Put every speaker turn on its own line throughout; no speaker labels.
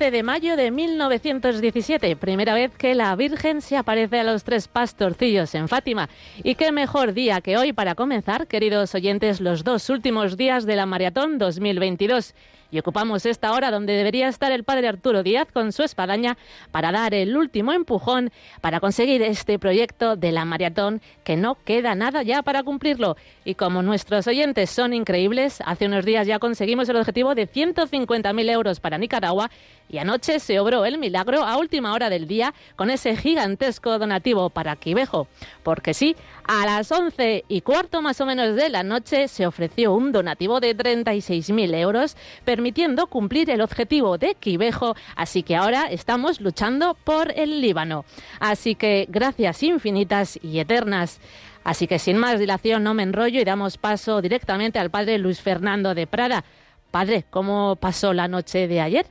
13 de mayo de 1917, primera vez que la Virgen se aparece a los tres pastorcillos en Fátima. Y qué mejor día que hoy para comenzar, queridos oyentes, los dos últimos días de la Maratón 2022 y ocupamos esta hora donde debería estar el padre Arturo Díaz con su espadaña para dar el último empujón para conseguir este proyecto de la maratón que no queda nada ya para cumplirlo. Y como nuestros oyentes son increíbles, hace unos días ya conseguimos el objetivo de 150.000 euros para Nicaragua y anoche se obró el milagro a última hora del día con ese gigantesco donativo para Quivejo. Porque sí, a las once y cuarto más o menos de la noche se ofreció un donativo de 36.000 euros, permitiendo cumplir el objetivo de Quivejo. Así que ahora estamos luchando por el Líbano. Así que gracias infinitas y eternas. Así que sin más dilación no me enrollo y damos paso directamente al padre Luis Fernando de Prada. Padre, ¿cómo pasó la noche de ayer?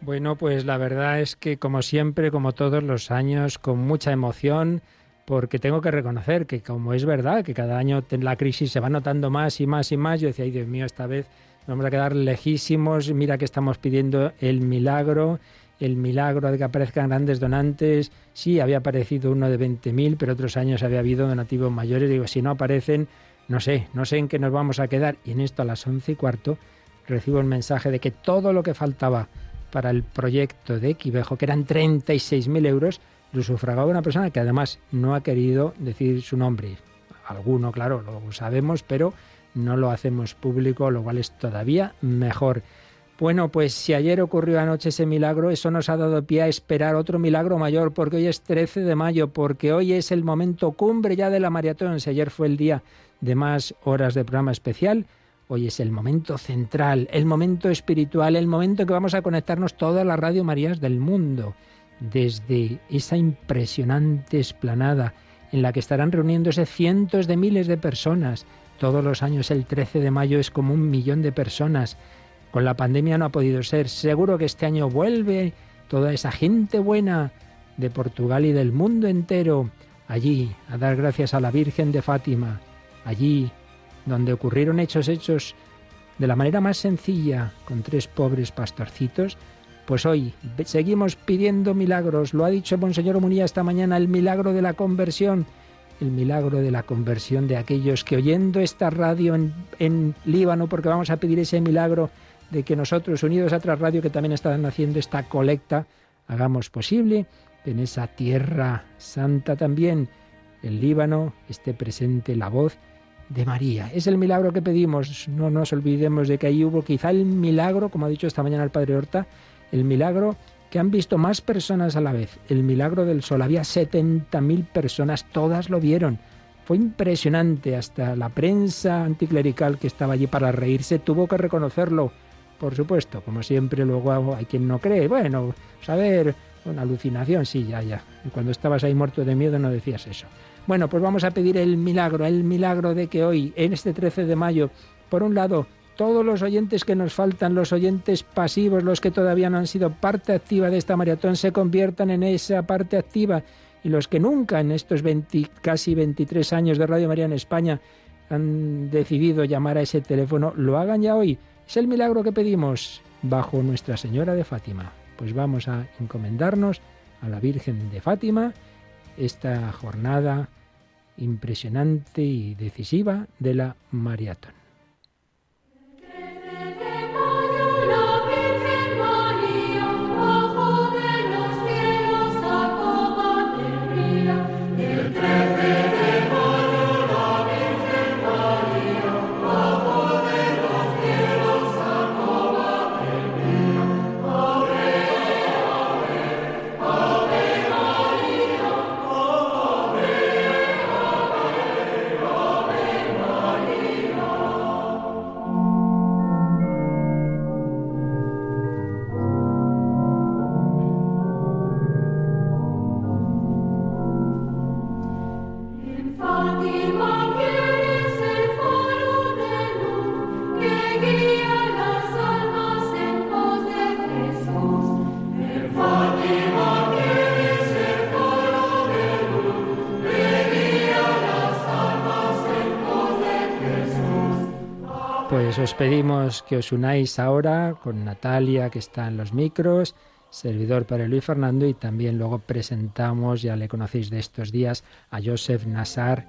Bueno, pues la verdad es que como siempre, como todos los años, con mucha emoción, porque tengo que reconocer que como es verdad que cada año la crisis se va notando más y más y más, yo decía, ay Dios mío, esta vez vamos a quedar lejísimos, mira que estamos pidiendo el milagro, el milagro de que aparezcan grandes donantes, sí, había aparecido uno de 20.000, pero otros años había habido donativos mayores, digo, si no aparecen, no sé, no sé en qué nos vamos a quedar, y en esto a las once y cuarto recibo el mensaje de que todo lo que faltaba para el proyecto de Quivejo, que eran 36.000 euros, lo sufragaba una persona que además no ha querido decir su nombre. Alguno, claro, lo sabemos, pero no lo hacemos público, lo cual es todavía mejor. Bueno, pues si ayer ocurrió anoche ese milagro, eso nos ha dado pie a esperar otro milagro mayor, porque hoy es 13 de mayo, porque hoy es el momento cumbre ya de la maratón. Si ayer fue el día de más horas de programa especial, Hoy es el momento central, el momento espiritual, el momento en que vamos a conectarnos todas las Radio Marías del mundo, desde esa impresionante esplanada en la que estarán reuniéndose cientos de miles de personas. Todos los años el 13 de mayo es como un millón de personas. Con la pandemia no ha podido ser. Seguro que este año vuelve toda esa gente buena de Portugal y del mundo entero allí a dar gracias a la Virgen de Fátima, allí donde ocurrieron hechos hechos de la manera más sencilla con tres pobres pastorcitos, pues hoy seguimos pidiendo milagros. Lo ha dicho Monseñor Munía esta mañana, el milagro de la conversión, el milagro de la conversión de aquellos que oyendo esta radio en, en Líbano, porque vamos a pedir ese milagro de que nosotros, unidos a otra radio que también están haciendo esta colecta, hagamos posible que en esa tierra santa también, el Líbano, esté presente la voz de María. Es el milagro que pedimos. No nos olvidemos de que ahí hubo quizá el milagro, como ha dicho esta mañana el Padre Horta, el milagro que han visto más personas a la vez. El milagro del sol. Había 70.000 personas, todas lo vieron. Fue impresionante, hasta la prensa anticlerical que estaba allí para reírse tuvo que reconocerlo. Por supuesto, como siempre, luego hay quien no cree. Bueno, saber, una alucinación, sí, ya, ya. Cuando estabas ahí muerto de miedo no decías eso. Bueno, pues vamos a pedir el milagro, el milagro de que hoy, en este 13 de mayo, por un lado, todos los oyentes que nos faltan, los oyentes pasivos, los que todavía no han sido parte activa de esta maratón, se conviertan en esa parte activa y los que nunca en estos casi 23 años de Radio María en España han decidido llamar a ese teléfono, lo hagan ya hoy. Es el milagro que pedimos bajo Nuestra Señora de Fátima. Pues vamos a encomendarnos a la Virgen de Fátima esta jornada impresionante y decisiva de la maratón. Os pedimos que os unáis ahora con Natalia, que está en los micros, servidor para Luis Fernando, y también luego presentamos, ya le conocéis de estos días, a Joseph Nassar,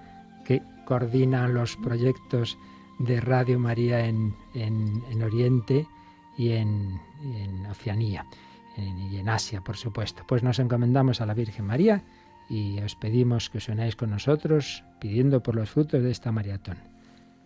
que coordina los proyectos de Radio María en, Oriente y en, Oceanía, y en Asia, por supuesto. Pues nos encomendamos a la Virgen María y os pedimos que os unáis con nosotros pidiendo por los frutos de esta maratón.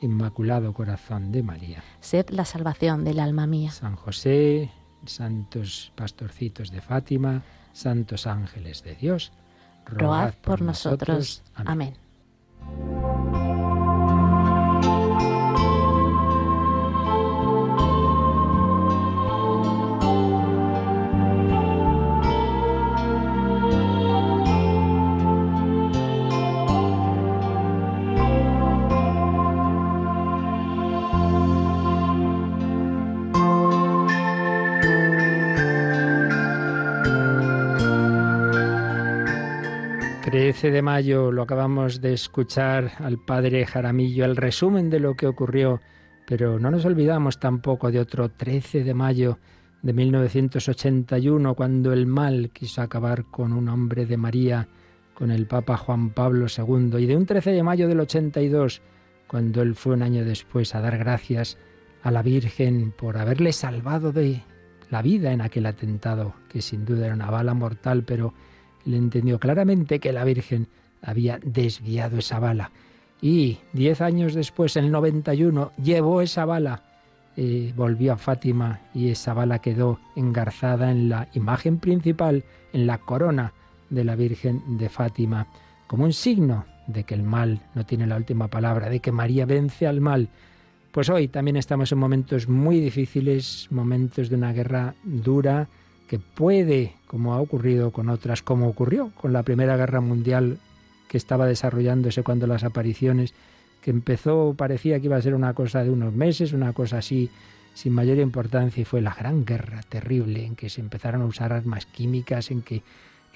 Inmaculado Corazón de María.
Sed la salvación del alma mía.
San José, santos pastorcitos de Fátima, santos ángeles de Dios,
rogad, por, nosotros. Amén.
De mayo lo acabamos de escuchar al padre Jaramillo, el resumen de lo que ocurrió, pero no nos olvidamos tampoco de otro 13 de mayo de 1981, cuando el mal quiso acabar con un hombre de María, con el Papa Juan Pablo II, y de un 13 de mayo del 82, cuando él fue un año después a dar gracias a la Virgen por haberle salvado de la vida en aquel atentado, que sin duda era una bala mortal, pero le entendió claramente que la Virgen había desviado esa bala. Y diez años después, en el 91, llevó esa bala, eh, volvió a Fátima y esa bala quedó engarzada en la imagen principal, en la corona de la Virgen de Fátima, como un signo de que el mal no tiene la última palabra, de que María vence al mal. Pues hoy también estamos en momentos muy difíciles, momentos de una guerra dura, que puede, como ha ocurrido con otras, como ocurrió con la Primera Guerra Mundial que estaba desarrollándose cuando las apariciones, que empezó, parecía que iba a ser una cosa de unos meses, una cosa así sin mayor importancia, y fue la gran guerra terrible en que se empezaron a usar armas químicas, en que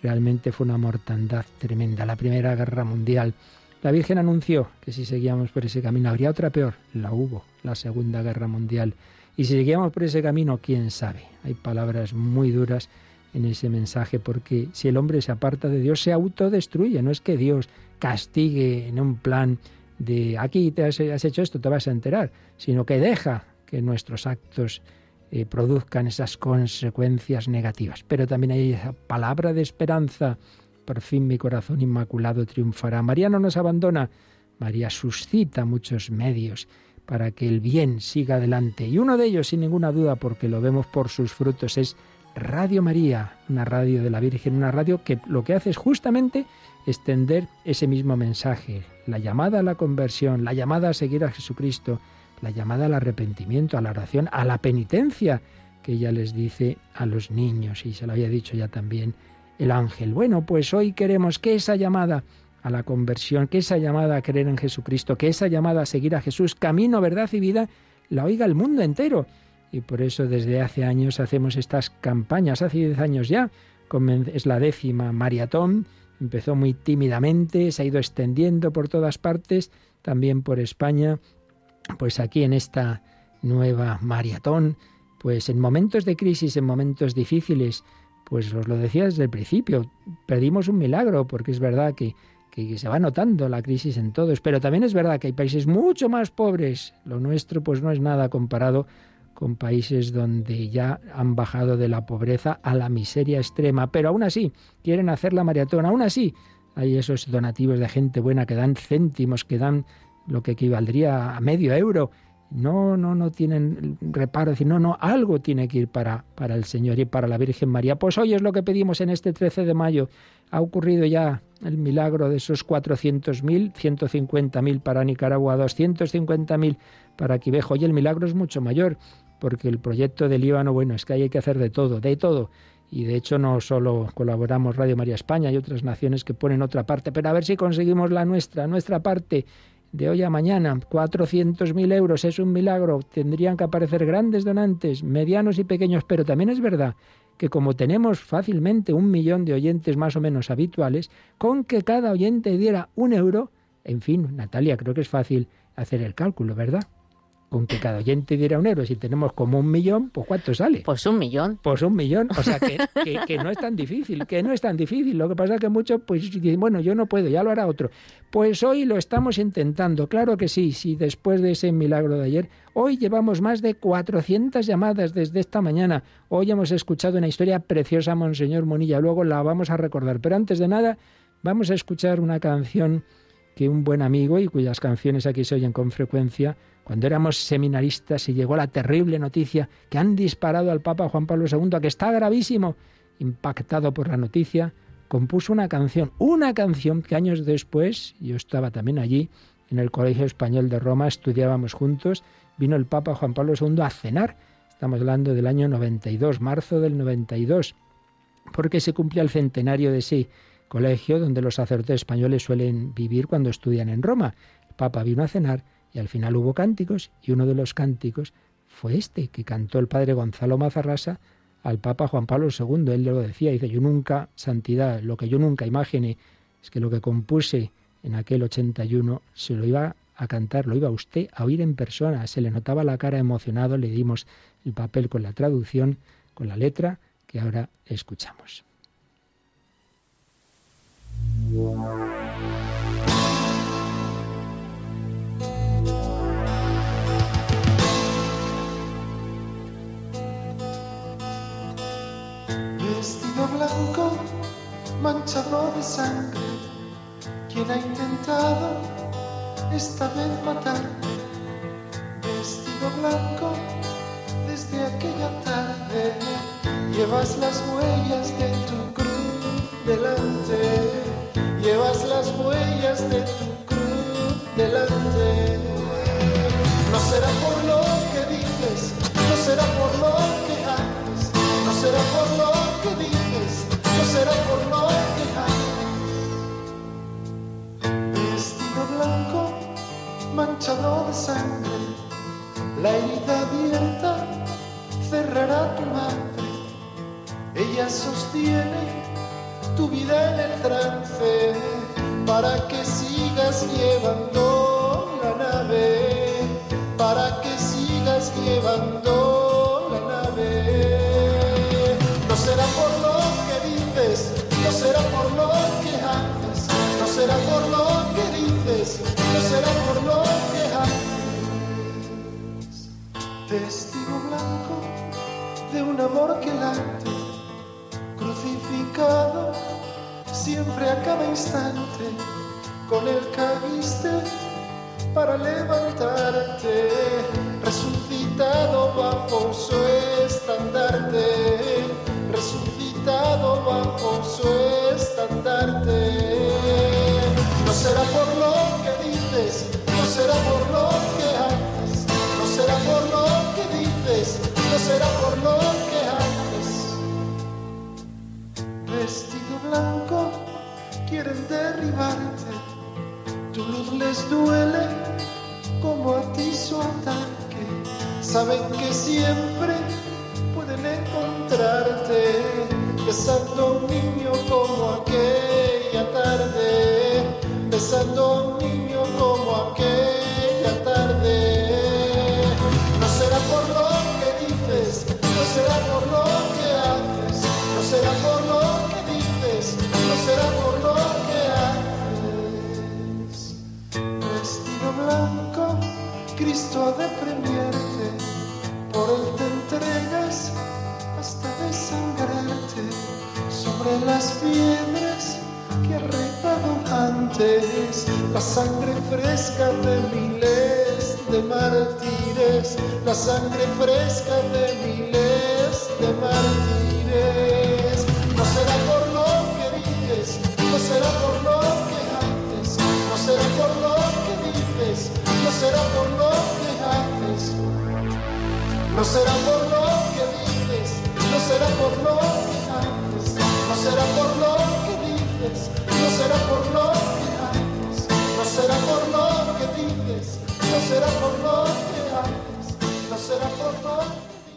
realmente fue una mortandad tremenda, la Primera Guerra Mundial. La Virgen anunció que si seguíamos por ese camino habría otra peor, la hubo, la Segunda Guerra Mundial. Y si seguíamos por ese camino, quién sabe. Hay palabras muy duras en ese mensaje porque si el hombre se aparta de Dios, se autodestruye. No es que Dios castigue en un plan de aquí te has, hecho esto, te vas a enterar, sino que deja que nuestros actos eh, produzcan esas consecuencias negativas. Pero también hay esa palabra de esperanza. Por fin mi corazón inmaculado triunfará. María no nos abandona. María suscita muchos medios para que el bien siga adelante. Y uno de ellos, sin ninguna duda, porque lo vemos por sus frutos, es Radio María, una radio de la Virgen, una radio que lo que hace es justamente extender ese mismo mensaje, la llamada a la conversión, la llamada a seguir a Jesucristo, la llamada al arrepentimiento, a la oración, a la penitencia, que ella les dice a los niños, y se lo había dicho ya también el ángel. Bueno, pues hoy queremos que esa llamada a la conversión, que esa llamada a creer en Jesucristo, que esa llamada a seguir a Jesús, camino, verdad y vida, la oiga el mundo entero. Y por eso desde hace años hacemos estas campañas, hace diez años ya, es la décima maratón, empezó muy tímidamente, se ha ido extendiendo por todas partes, también por España, pues aquí en esta nueva maratón, pues en momentos de crisis, en momentos difíciles, pues os lo decía desde el principio, pedimos un milagro, porque es verdad que que se va notando la crisis en todos, pero también es verdad que hay países mucho más pobres. Lo nuestro pues no es nada comparado con países donde ya han bajado de la pobreza a la miseria extrema, pero aún así quieren hacer la maratón, aún así hay esos donativos de gente buena que dan céntimos, que dan lo que equivaldría a medio euro. No, no, no tienen reparo, decir, no, no, algo tiene que ir para, para el Señor y para la Virgen María. Pues hoy es lo que pedimos en este 13 de mayo. Ha ocurrido ya el milagro de esos 400.000, 150.000 para Nicaragua, 250.000 para Quivejo. Y el milagro es mucho mayor, porque el proyecto del Líbano, bueno, es que hay que hacer de todo, de todo. Y de hecho no solo colaboramos Radio María España y otras naciones que ponen otra parte, pero a ver si conseguimos la nuestra, nuestra parte de hoy a mañana. 400.000 euros es un milagro. Tendrían que aparecer grandes donantes, medianos y pequeños, pero también es verdad que como tenemos fácilmente un millón de oyentes más o menos habituales, con que cada oyente diera un euro, en fin, Natalia, creo que es fácil hacer el cálculo, ¿verdad? Con que cada oyente diera un euro, si tenemos como un millón, pues ¿cuánto sale?
Pues un millón.
Pues un millón. O sea, que, que, no es tan difícil, que no es tan difícil. Lo que pasa es que muchos, pues dicen, bueno, yo no puedo, ya lo hará otro. Pues hoy lo estamos intentando, claro que sí, sí, después de ese milagro de ayer. Hoy llevamos más de 400 llamadas desde esta mañana. Hoy hemos escuchado una historia preciosa, Monseñor Monilla, luego la vamos a recordar. Pero antes de nada, vamos a escuchar una canción que un buen amigo y cuyas canciones aquí se oyen con frecuencia, cuando éramos seminaristas y llegó la terrible noticia que han disparado al Papa Juan Pablo II, que está gravísimo, impactado por la noticia, compuso una canción, una canción que años después, yo estaba también allí, en el Colegio Español de Roma, estudiábamos juntos, vino el Papa Juan Pablo II a cenar, estamos hablando del año 92, marzo del 92, porque se cumplía el centenario de ese colegio donde los sacerdotes españoles suelen vivir cuando estudian en Roma. El Papa vino a cenar y al final hubo cánticos y uno de los cánticos fue este que cantó el padre Gonzalo Mazarrasa al Papa Juan Pablo II. Él lo decía, dice, yo nunca, santidad, lo que yo nunca imaginé es que lo que compuse en aquel 81 se lo iba a cantar, lo iba usted a oír en persona, se le notaba la cara emocionado, le dimos el papel con la traducción, con la letra que ahora escuchamos.
Blanco manchado de sangre. Quien ha intentado esta vez matar? Vestido blanco desde aquella tarde. Llevas las huellas de tu cruz delante. Llevas las huellas de tu cruz delante. No será por lo que dices, no será por lo que haces, no será por lo que dices será por no Vestido blanco, manchado de sangre, la herida abierta cerrará tu madre. Ella sostiene vida en el trance para que sigas llevando la nave, para que sigas llevando la nave. No será por lo no será por lo que haces, no será por lo que dices, no será por lo que haces. Testigo blanco de un amor que late, siempre a cada instante, con el caíste para levantarte, resucitado bajo su estandarte, resucitado bajo su estandarte. No será por lo que dices, no será por lo que haces, no será por lo que dices, no será por lo derribarte, tu luz les duele como a ti su ataque, saben que siempre pueden encontrarte besando un niño como aquella tarde, besando un Por él te entregas hasta desangrarte. Sobre las piedras que ha retado antes la sangre fresca de miles de mártires, la sangre fresca de miles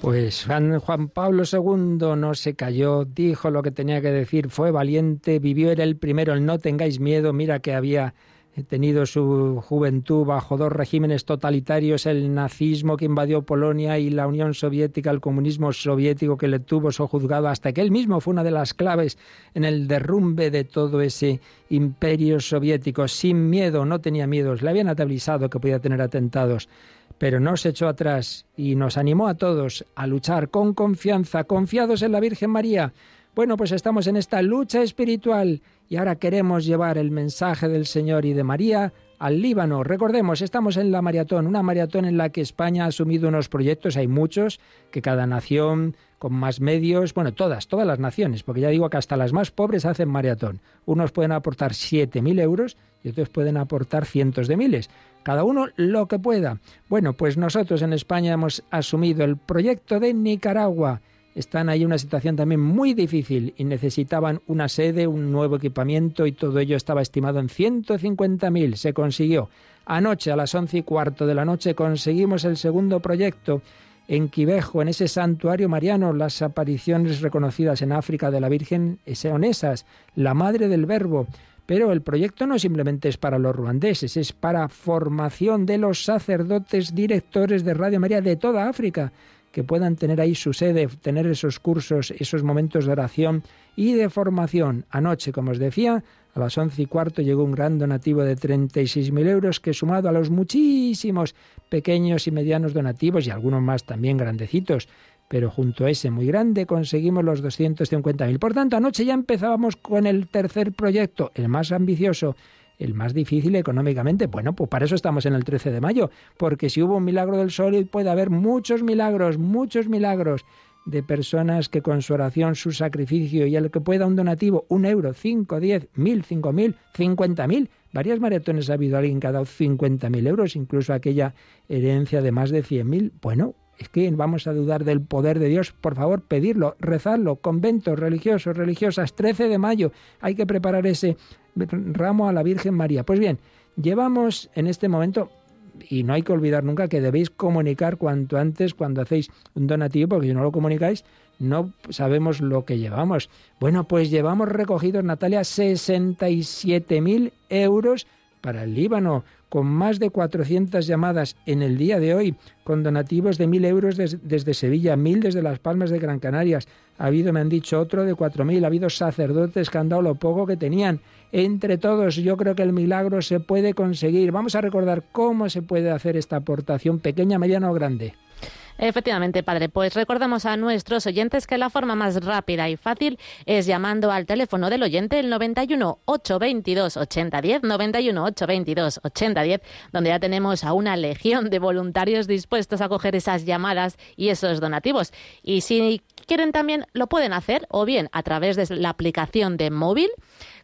pues Juan Pablo II no se cayó, dijo lo que tenía que decir, fue valiente, vivió, era el primero, el no tengáis miedo, mira que había tenido su juventud bajo dos regímenes totalitarios, el nazismo que invadió Polonia y la Unión Soviética, el comunismo soviético que le tuvo sojuzgado, hasta que él mismo fue una de las claves en el derrumbe de todo ese imperio soviético. Sin miedo, no tenía miedos, le habían atabilizado que podía tener atentados pero no se echó atrás y nos animó a todos a luchar con confianza, confiados en la Virgen María. Bueno, pues estamos en esta lucha espiritual y ahora queremos llevar el mensaje del Señor y de María al Líbano. Recordemos, estamos en la maratón, una maratón en la que España ha asumido unos proyectos, hay muchos, que cada nación con más medios, bueno, todas, todas las naciones, porque ya digo que hasta las más pobres hacen maratón. Unos pueden aportar 7.000 euros y otros pueden aportar cientos de miles cada uno lo que pueda. Bueno, pues nosotros en España hemos asumido el proyecto de Nicaragua. Están ahí en una situación también muy difícil y necesitaban una sede, un nuevo equipamiento y todo ello estaba estimado en 150.000. Se consiguió. Anoche a las once y cuarto de la noche conseguimos el segundo proyecto en Quivejo, en ese santuario mariano, las apariciones reconocidas en África de la Virgen son esas, la Madre del Verbo. Pero el proyecto no simplemente es para los ruandeses, es para formación de los sacerdotes directores de Radio María de toda África, que puedan tener ahí su sede, tener esos cursos, esos momentos de oración y de formación. Anoche, como os decía, a las once y cuarto llegó un gran donativo de 36.000 euros que sumado a los muchísimos pequeños y medianos donativos y algunos más también grandecitos pero junto a ese muy grande conseguimos los 250.000. Por tanto, anoche ya empezábamos con el tercer proyecto, el más ambicioso, el más difícil económicamente. Bueno, pues para eso estamos en el 13 de mayo, porque si hubo un milagro del sol, puede haber muchos milagros, muchos milagros de personas que con su oración, su sacrificio y el que pueda un donativo, un euro, cinco, diez, mil, cinco mil, cincuenta mil. Varias maratones ha habido alguien que ha dado cincuenta mil euros, incluso aquella herencia de más de cien mil. Bueno, es que vamos a dudar del poder de Dios. Por favor, pedirlo, rezarlo. Conventos religiosos, religiosas, 13 de mayo. Hay que preparar ese ramo a la Virgen María. Pues bien, llevamos en este momento, y no hay que olvidar nunca que debéis comunicar cuanto antes cuando hacéis un donativo, porque si no lo comunicáis, no sabemos lo que llevamos. Bueno, pues llevamos recogidos, Natalia, 67.000 euros para el Líbano, con más de 400 llamadas en el día de hoy, con donativos de 1.000 euros desde Sevilla, 1.000 desde Las Palmas de Gran Canarias. Ha habido, me han dicho, otro de 4.000. Ha habido sacerdotes que han dado lo poco que tenían. Entre todos, yo creo que el milagro se puede conseguir. Vamos a recordar cómo se puede hacer esta aportación, pequeña, mediana o grande.
Efectivamente, padre. Pues recordamos a nuestros oyentes que la forma más rápida y fácil es llamando al teléfono del oyente el 91 822 8010, 91 822 8010, donde ya tenemos a una legión de voluntarios dispuestos a coger esas llamadas y esos donativos. Y si quieren también lo pueden hacer o bien a través de la aplicación de móvil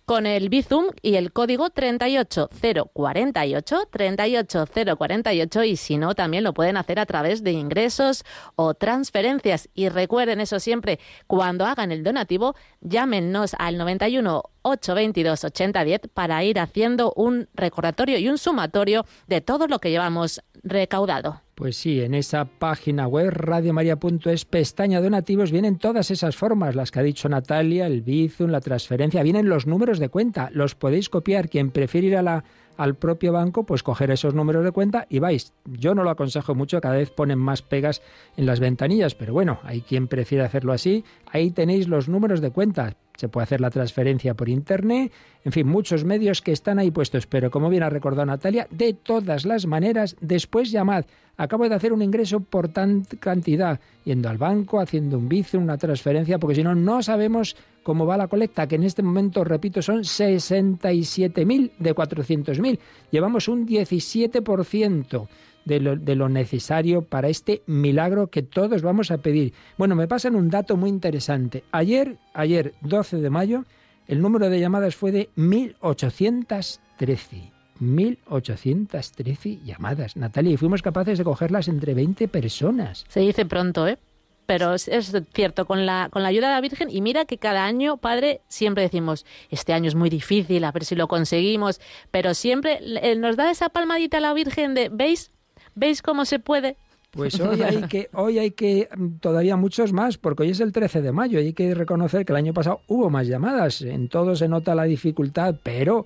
con el Bizum y el código 38048, 38048 y si no también lo pueden hacer a través de ingresos o transferencias. Y recuerden eso siempre cuando hagan el donativo llámenos al 91 822 8010 para ir haciendo un recordatorio y un sumatorio de todo lo que llevamos recaudado.
Pues sí, en esa página web radiomaria.es, pestaña donativos, vienen todas esas formas, las que ha dicho Natalia, el Bizum, la transferencia, vienen los números de cuenta, los podéis copiar. Quien prefiere ir la, al propio banco, pues coger esos números de cuenta y vais. Yo no lo aconsejo mucho, cada vez ponen más pegas en las ventanillas, pero bueno, hay quien prefiere hacerlo así. Ahí tenéis los números de cuenta se puede hacer la transferencia por Internet, en fin, muchos medios que están ahí puestos. Pero como bien ha recordado Natalia, de todas las maneras, después llamad. Acabo de hacer un ingreso por tanta cantidad, yendo al banco, haciendo un vice, una transferencia, porque si no, no sabemos cómo va la colecta, que en este momento, repito, son 67.000 de 400.000. Llevamos un 17% de lo, necesario para este milagro que todos vamos a pedir. Bueno, me pasan un dato muy interesante. Ayer, ayer 12 de mayo, el número de llamadas fue de 1813. 1813 llamadas, Natalia, y fuimos capaces de cogerlas entre 20 personas.
Se dice pronto, ¿eh? Pero es, cierto, con la, con la ayuda de la Virgen, y mira que cada año, Padre, siempre decimos, este año es muy difícil, a ver si lo conseguimos, pero siempre nos da esa palmadita la Virgen de, ¿veis? ¿Veis cómo se puede?
Pues hoy hay que, hoy hay que mm, todavía muchos más, porque hoy es el 13 de mayo. Y hay que reconocer que el año pasado hubo más llamadas. En todo se nota la dificultad, pero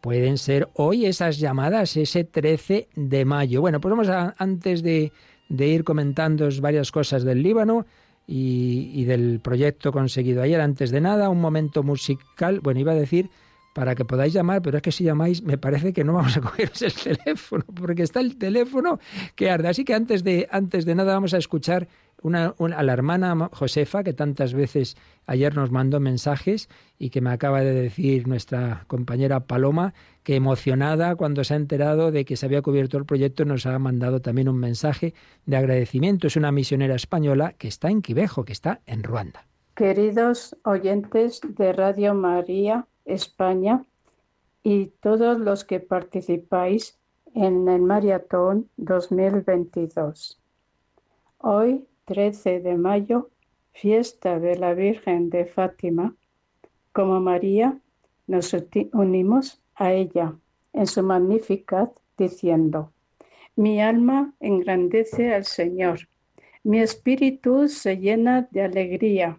pueden ser hoy esas llamadas, ese 13 de mayo. Bueno, pues vamos a, antes de, de ir comentando varias cosas del Líbano y, y, del proyecto conseguido ayer, antes de nada, un momento musical, bueno, iba a decir para que podáis llamar, pero es que si llamáis me parece que no vamos a cogeros el teléfono, porque está el teléfono que arde. Así que antes de, antes de nada vamos a escuchar una, a la hermana Josefa, que tantas veces ayer nos mandó mensajes y que me acaba de decir nuestra compañera Paloma, que emocionada cuando se ha enterado de que se había cubierto el proyecto, nos ha mandado también un mensaje de agradecimiento. Es una misionera española que está en Quivejo, que está en Ruanda.
Queridos oyentes de Radio María España y todos los que participáis en el Maratón 2022. Hoy 13 de mayo, fiesta de la Virgen de Fátima, como María, nos unimos a ella en su Magnificat diciendo, mi alma engrandece al Señor, mi espíritu se llena de alegría,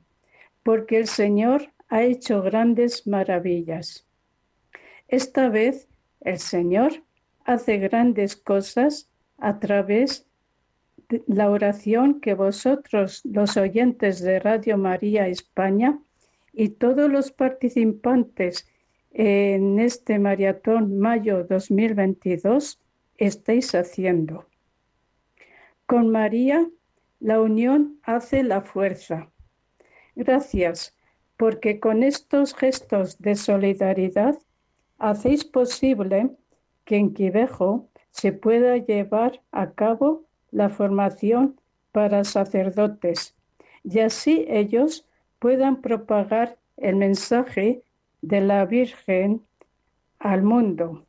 porque el Señor ha hecho grandes maravillas. Esta vez el Señor hace grandes cosas a través la oración que vosotros, los oyentes de Radio María España y todos los participantes en este maratón mayo 2022 estáis haciendo. Con María, la unión hace la fuerza. Gracias, porque con estos gestos de solidaridad hacéis posible que en Quivejo se pueda llevar a cabo la formación para sacerdotes y así ellos puedan propagar el mensaje de la Virgen al mundo.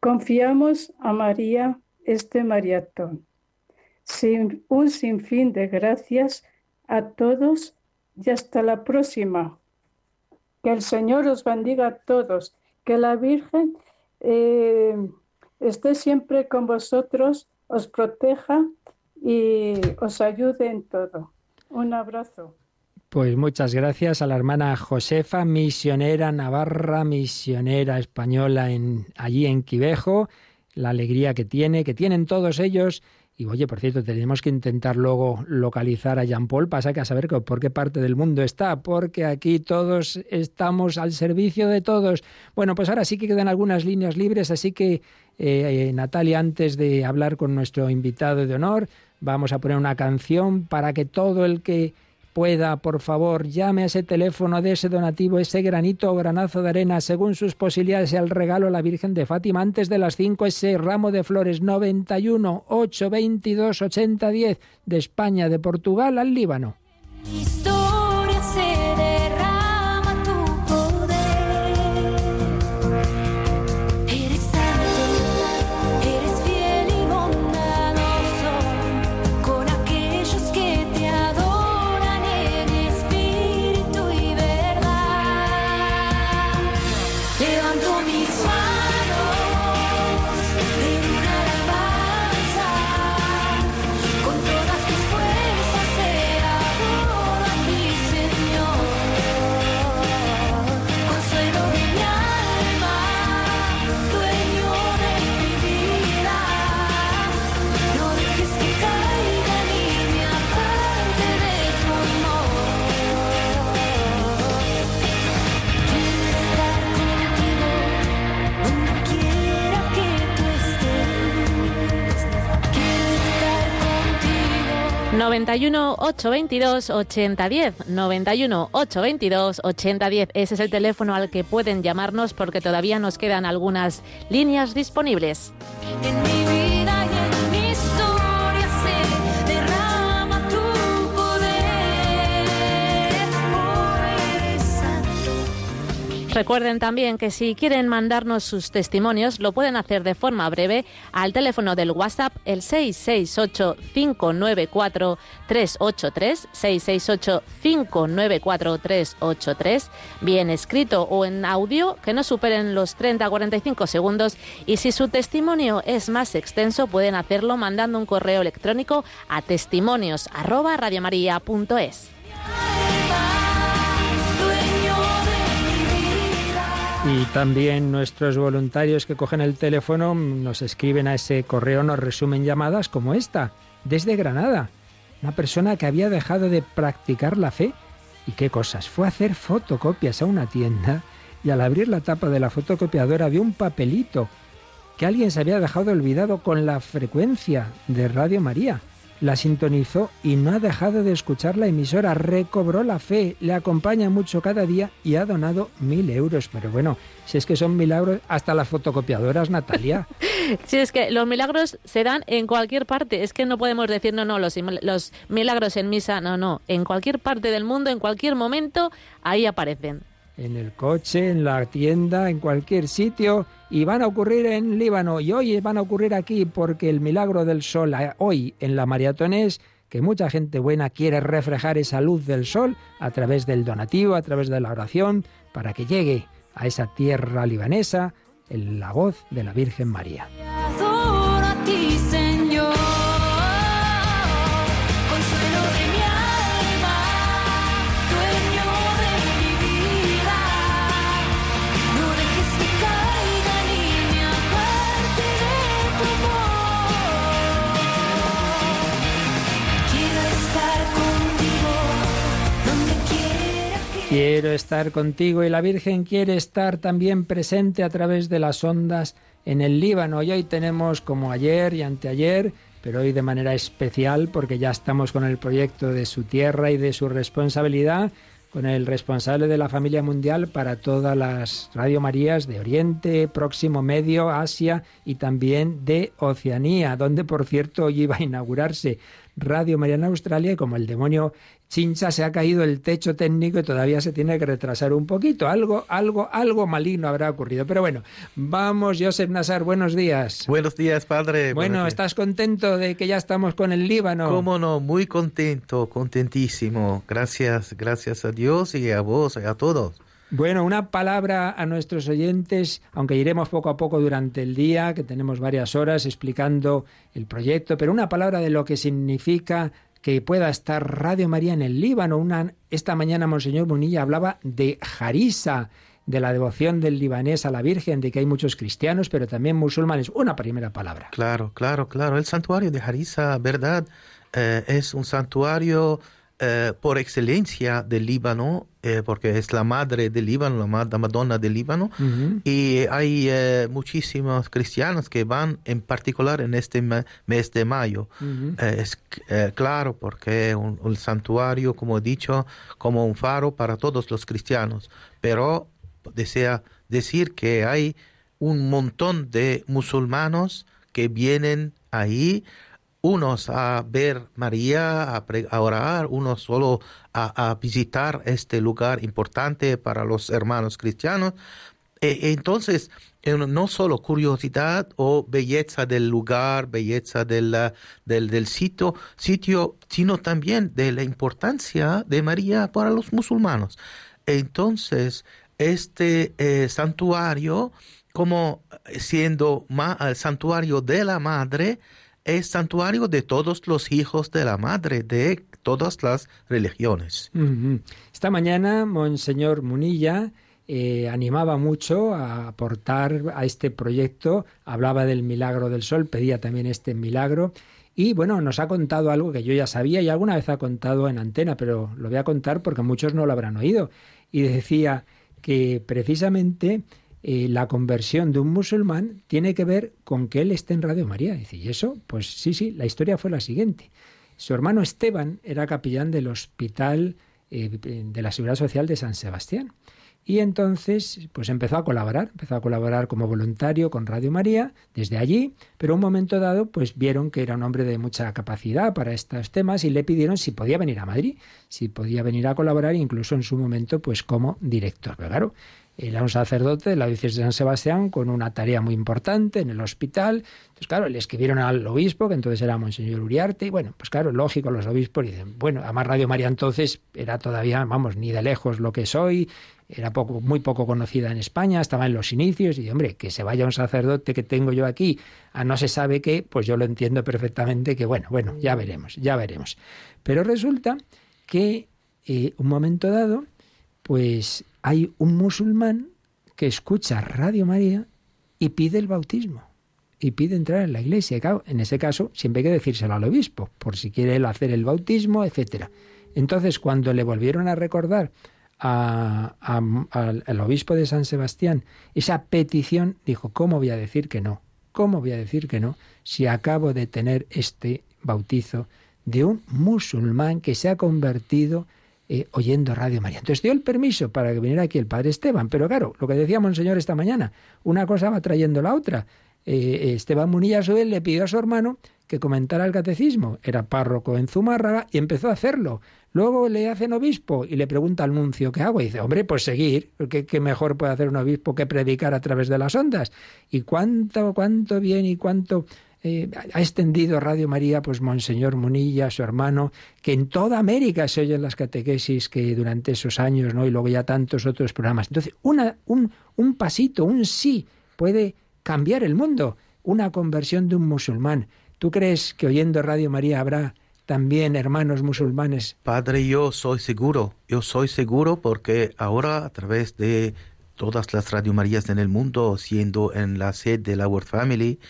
Confiamos a María este maratón. Sin, un sinfín de gracias a todos y hasta la próxima. Que el Señor os bendiga a todos, que la Virgen eh, esté siempre con vosotros os proteja y os ayude en todo. Un abrazo.
Pues muchas gracias a la hermana Josefa, misionera navarra, misionera española en, allí en Quivejo, la alegría que tiene, que tienen todos ellos y oye, por cierto, tenemos que intentar luego localizar a Jean Paul. Pasa que a saber por qué parte del mundo está, porque aquí todos estamos al servicio de todos. Bueno, pues ahora sí que quedan algunas líneas libres, así que eh, Natalia, antes de hablar con nuestro invitado de honor, vamos a poner una canción para que todo el que pueda, por favor, llame a ese teléfono de ese donativo, ese granito o granazo de arena, según sus posibilidades, al regalo a la Virgen de Fátima antes de las 5, ese ramo de flores 91 822 8010 de España, de Portugal al Líbano.
...91 822 8010. 91 822 8010. Ese es el teléfono al que pueden llamarnos porque todavía nos quedan algunas líneas disponibles. Recuerden también que si quieren mandarnos sus testimonios, lo pueden hacer de forma breve al teléfono del WhatsApp el 668-594-383, 668-594-383, bien escrito o en audio, que no superen los 30-45 segundos. Y si su testimonio es más extenso, pueden hacerlo mandando un correo electrónico a testimonios@radiomaria.es.
Y también nuestros voluntarios que cogen el teléfono nos escriben a ese correo, nos resumen llamadas como esta, desde Granada. Una persona que había dejado de practicar la fe. ¿Y qué cosas? Fue a hacer fotocopias a una tienda y al abrir la tapa de la fotocopiadora vio un papelito que alguien se había dejado olvidado con la frecuencia de Radio María la sintonizó y no ha dejado de escuchar la emisora, recobró la fe, le acompaña mucho cada día y ha donado mil euros. Pero bueno, si es que son milagros, hasta las fotocopiadoras, Natalia.
si es que los milagros se dan en cualquier parte, es que no podemos decir, no, no, los, los milagros en misa, no, no, en cualquier parte del mundo, en cualquier momento, ahí aparecen
en el coche, en la tienda, en cualquier sitio, y van a ocurrir en Líbano, y hoy van a ocurrir aquí, porque el milagro del sol hoy en la maratón es que mucha gente buena quiere reflejar esa luz del sol a través del donativo, a través de la oración, para que llegue a esa tierra libanesa en la voz de la Virgen María. Quiero estar contigo y la Virgen quiere estar también presente a través de las ondas en el Líbano. Y hoy tenemos, como ayer y anteayer, pero hoy de manera especial, porque ya estamos con el proyecto de su tierra y de su responsabilidad, con el responsable de la familia mundial para todas las Radio Marías de Oriente, Próximo Medio, Asia y también de Oceanía, donde por cierto hoy iba a inaugurarse Radio María en Australia y como el demonio chincha se ha caído el techo técnico y todavía se tiene que retrasar un poquito. Algo, algo, algo maligno habrá ocurrido. Pero bueno, vamos, Joseph Nazar, buenos días.
Buenos días, padre.
Bueno, ¿estás contento de que ya estamos con el Líbano?
Cómo no, muy contento, contentísimo. Gracias, gracias a Dios y a vos y a todos.
Bueno, una palabra a nuestros oyentes, aunque iremos poco a poco durante el día, que tenemos varias horas explicando el proyecto, pero una palabra de lo que significa que pueda estar Radio María en el Líbano. Esta mañana Monseñor Munilla hablaba de Jarisa, de la devoción del libanés a la Virgen, de que hay muchos cristianos, pero también musulmanes. Una primera palabra.
Claro, claro, claro. El santuario de Jarisa, ¿verdad? Eh, es un santuario eh, por excelencia del Líbano, eh, porque es la madre del Líbano, la, Madonna del Líbano, y hay eh, muchísimos cristianos que van en particular en este mes de mayo. es claro, porque un, un santuario, como he dicho, como un faro para todos los cristianos, pero desea decir que hay un montón de musulmanos que vienen ahí unos a ver María, a, orar, unos solo a, visitar este lugar importante para los hermanos cristianos. E, entonces, no solo curiosidad o belleza del lugar, belleza del, del, sitio, sitio, sino también de la importancia de María para los musulmanos. Entonces, este eh, santuario, como siendo el santuario de la Madre, es santuario de todos los hijos de la Madre de todas las religiones.
Esta mañana, Monseñor Munilla eh, animaba mucho a aportar a este proyecto, hablaba del milagro del sol, pedía también este milagro. Y bueno, nos ha contado algo que yo ya sabía y alguna vez ha contado en antena, pero lo voy a contar porque muchos no lo habrán oído. Y decía que precisamente eh, la conversión de un musulmán tiene que ver con que él esté en Radio María. ¿y eso? Pues sí, sí, la historia fue la siguiente. Su hermano Esteban era capellán del hospital eh, de la Seguridad Social de San Sebastián. Y entonces, pues empezó a colaborar, empezó a colaborar como voluntario con Radio María desde allí, pero un momento dado, pues vieron que era un hombre de mucha capacidad para estos temas y le pidieron si podía venir a Madrid, si podía venir a colaborar, incluso en su momento, pues como director. Pero claro, era un sacerdote de la diócesis de San Sebastián con una tarea muy importante en el hospital. Entonces, claro, le escribieron al obispo, que entonces era Monseñor Uriarte, y bueno, pues claro, lógico, los obispos dicen, bueno, además Radio María entonces era todavía, vamos, ni de lejos lo que soy, era poco, muy poco conocida en España, estaba en los inicios, y hombre, que se vaya un sacerdote que tengo yo aquí a no se sabe qué, pues yo lo entiendo perfectamente que bueno, bueno, ya veremos, ya veremos. Pero resulta que eh, un momento dado, pues hay un musulmán que escucha Radio María y pide el bautismo y pide entrar en la iglesia. en ese caso, siempre hay que decírselo al obispo, por si quiere él hacer el bautismo, etcétera. Entonces, cuando le volvieron a recordar al, al obispo de San Sebastián esa petición, dijo, ¿cómo voy a decir que no? ¿Cómo voy a decir que no si acabo de tener este bautizo de un musulmán que se ha convertido eh, oyendo Radio María. Entonces dio el permiso para que viniera aquí el padre Esteban, pero claro, lo que decía Monseñor esta mañana, una cosa va trayendo la otra. Eh, Esteban Munilla Suel le pidió a su hermano que comentara el catecismo. Era párroco en Zumárraga y empezó a hacerlo. Luego le hacen obispo y le pregunta al nuncio qué hago. Y dice, hombre, pues seguir, porque qué mejor puede hacer un obispo que predicar a través de las ondas. Y cuánto, cuánto bien y cuánto eh, ha extendido Radio María, pues Monseñor Munilla, su hermano, que en toda América se oyen las catequesis que durante esos años, ¿no? Y luego ya tantos otros programas. Entonces, un, un pasito, un sí, puede cambiar el mundo. Una conversión de un musulmán. ¿Tú crees que oyendo Radio María habrá también hermanos musulmanes?
Padre, yo soy seguro, yo soy seguro porque ahora a través de todas las Radio Marías en el mundo, siendo en la sede de la World Family,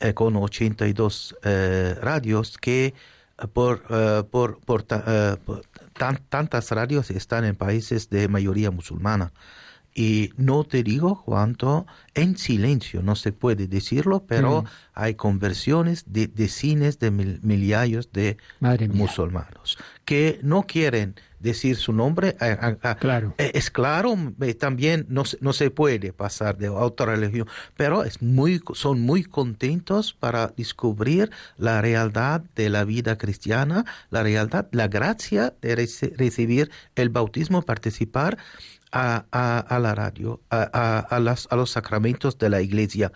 eh, con 82 eh, radios que eh, por, por, por, tantas radios están en países de mayoría musulmana. Y no te digo cuánto, en silencio, no se puede decirlo, pero mm. hay conversiones de decenas de mil, de musulmanos que no quieren decir su nombre.
claro.
Eh, es claro, eh, también no, no se puede pasar de otra religión, pero es muy, son muy contentos para descubrir la realidad de la vida cristiana, la realidad, la gracia de recibir el bautismo, participar a, a, la radio, a, a, las, a los sacramentos de la iglesia.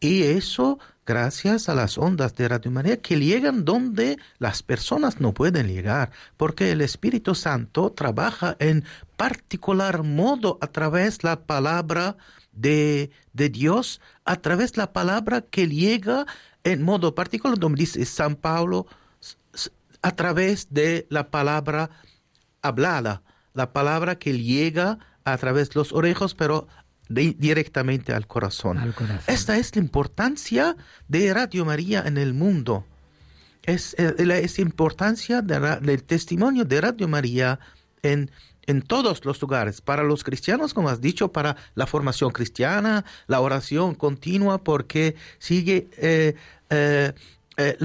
Y eso gracias a las ondas de Radio María que llegan donde las personas no pueden llegar, porque el Espíritu Santo trabaja en particular modo a través de la palabra de, de Dios, a través de la palabra que llega en modo particular, donde dice San Pablo, a través de la palabra hablada, la palabra que llega a través de los orejos, pero directamente al corazón. Esta es la importancia de Radio María en el mundo. Es eh, la importancia del testimonio de Radio María en, en todos los lugares, para los cristianos, como has dicho, para la formación cristiana, la oración continua, porque sigue eh, eh, eh,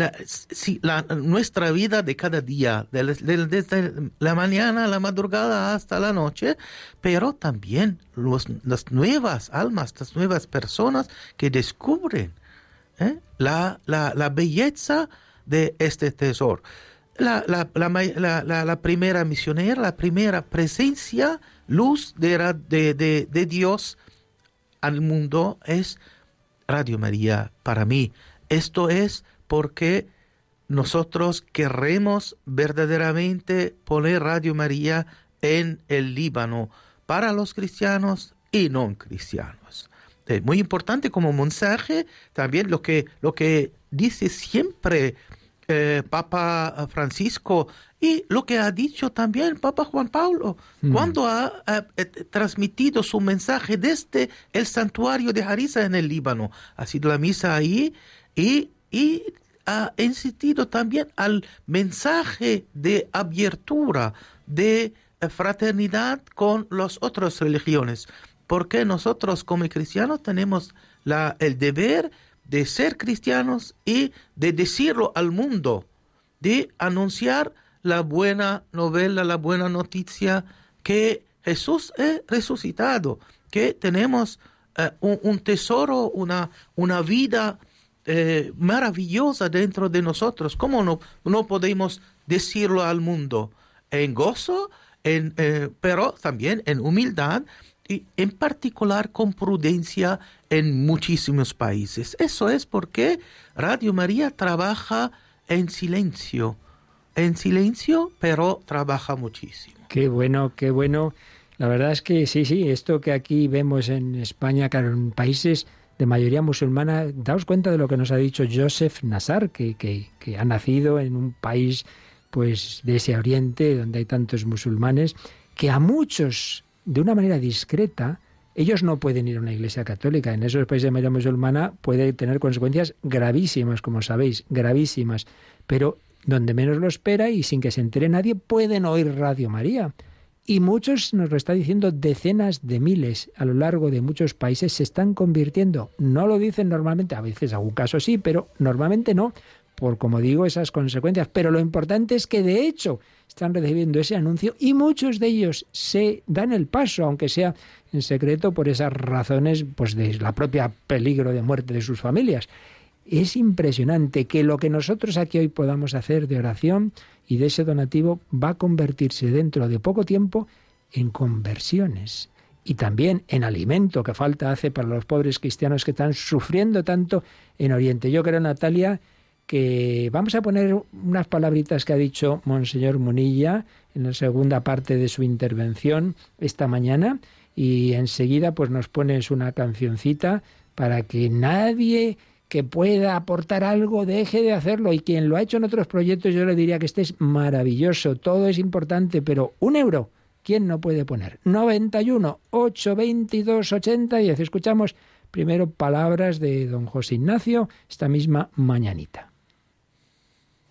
la, nuestra vida de cada día, desde la mañana a la madrugada hasta la noche, pero también las nuevas almas, las nuevas personas que descubren ¿eh? la, la, belleza de este tesoro. La, primera misionera, la primera presencia, luz de, de, de Dios al mundo es Radio María para mí. Esto es porque nosotros queremos verdaderamente poner Radio María en el Líbano para los cristianos y no cristianos. Es muy importante como mensaje también lo que, lo que dice siempre eh, Papa Francisco y lo que ha dicho también Papa Juan Pablo mm. cuando ha, eh, transmitido su mensaje desde el santuario de Harissa en el Líbano. Ha sido la misa ahí y y ha insistido también al mensaje de abertura, de fraternidad con las otras religiones, porque nosotros como cristianos tenemos la, el deber de ser cristianos y de decirlo al mundo, de anunciar la buena novela, la buena noticia que Jesús es resucitado, que tenemos eh, un, tesoro, una, una vida eh, maravillosa dentro de nosotros. ¿Cómo no, no podemos decirlo al mundo? En gozo, en, eh, pero también en humildad, y en particular con prudencia en muchísimos países. Eso es porque Radio María trabaja en silencio, en silencio, pero trabaja muchísimo.
Qué bueno, qué bueno. La verdad es que sí, sí, esto que aquí vemos en España, claro, en países de mayoría musulmana, daos cuenta de lo que nos ha dicho Joseph Nassar, que, que, que ha nacido en un país pues de ese oriente donde hay tantos musulmanes, que a muchos de una manera discreta, ellos no pueden ir a una iglesia católica. En esos países de mayoría musulmana puede tener consecuencias gravísimas, como sabéis, gravísimas. Pero donde menos lo espera y sin que se entere nadie, pueden oír Radio María. Y muchos, nos lo está diciendo, decenas de miles a lo largo de muchos países se están convirtiendo. No lo dicen normalmente, a veces algún caso sí, pero normalmente no, por, como digo, esas consecuencias. Pero lo importante es que de hecho están recibiendo ese anuncio y muchos de ellos se dan el paso, aunque sea en secreto, por esas razones pues de la propia peligro de muerte de sus familias. Es impresionante que lo que nosotros aquí hoy podamos hacer de oración y de ese donativo va a convertirse dentro de poco tiempo en conversiones y también en alimento que falta hace para los pobres cristianos que están sufriendo tanto en Oriente. Yo creo, Natalia, que vamos a poner unas palabritas que ha dicho Monseñor Munilla en la segunda parte de su intervención esta mañana y enseguida pues nos pones una cancioncita para que nadie que pueda aportar algo deje de hacerlo y quien lo ha hecho en otros proyectos yo le diría que este es maravilloso, todo es importante, pero un euro, ¿quién no puede poner? 91 822 80 10. Escuchamos primero palabras de don José Ignacio esta misma mañanita.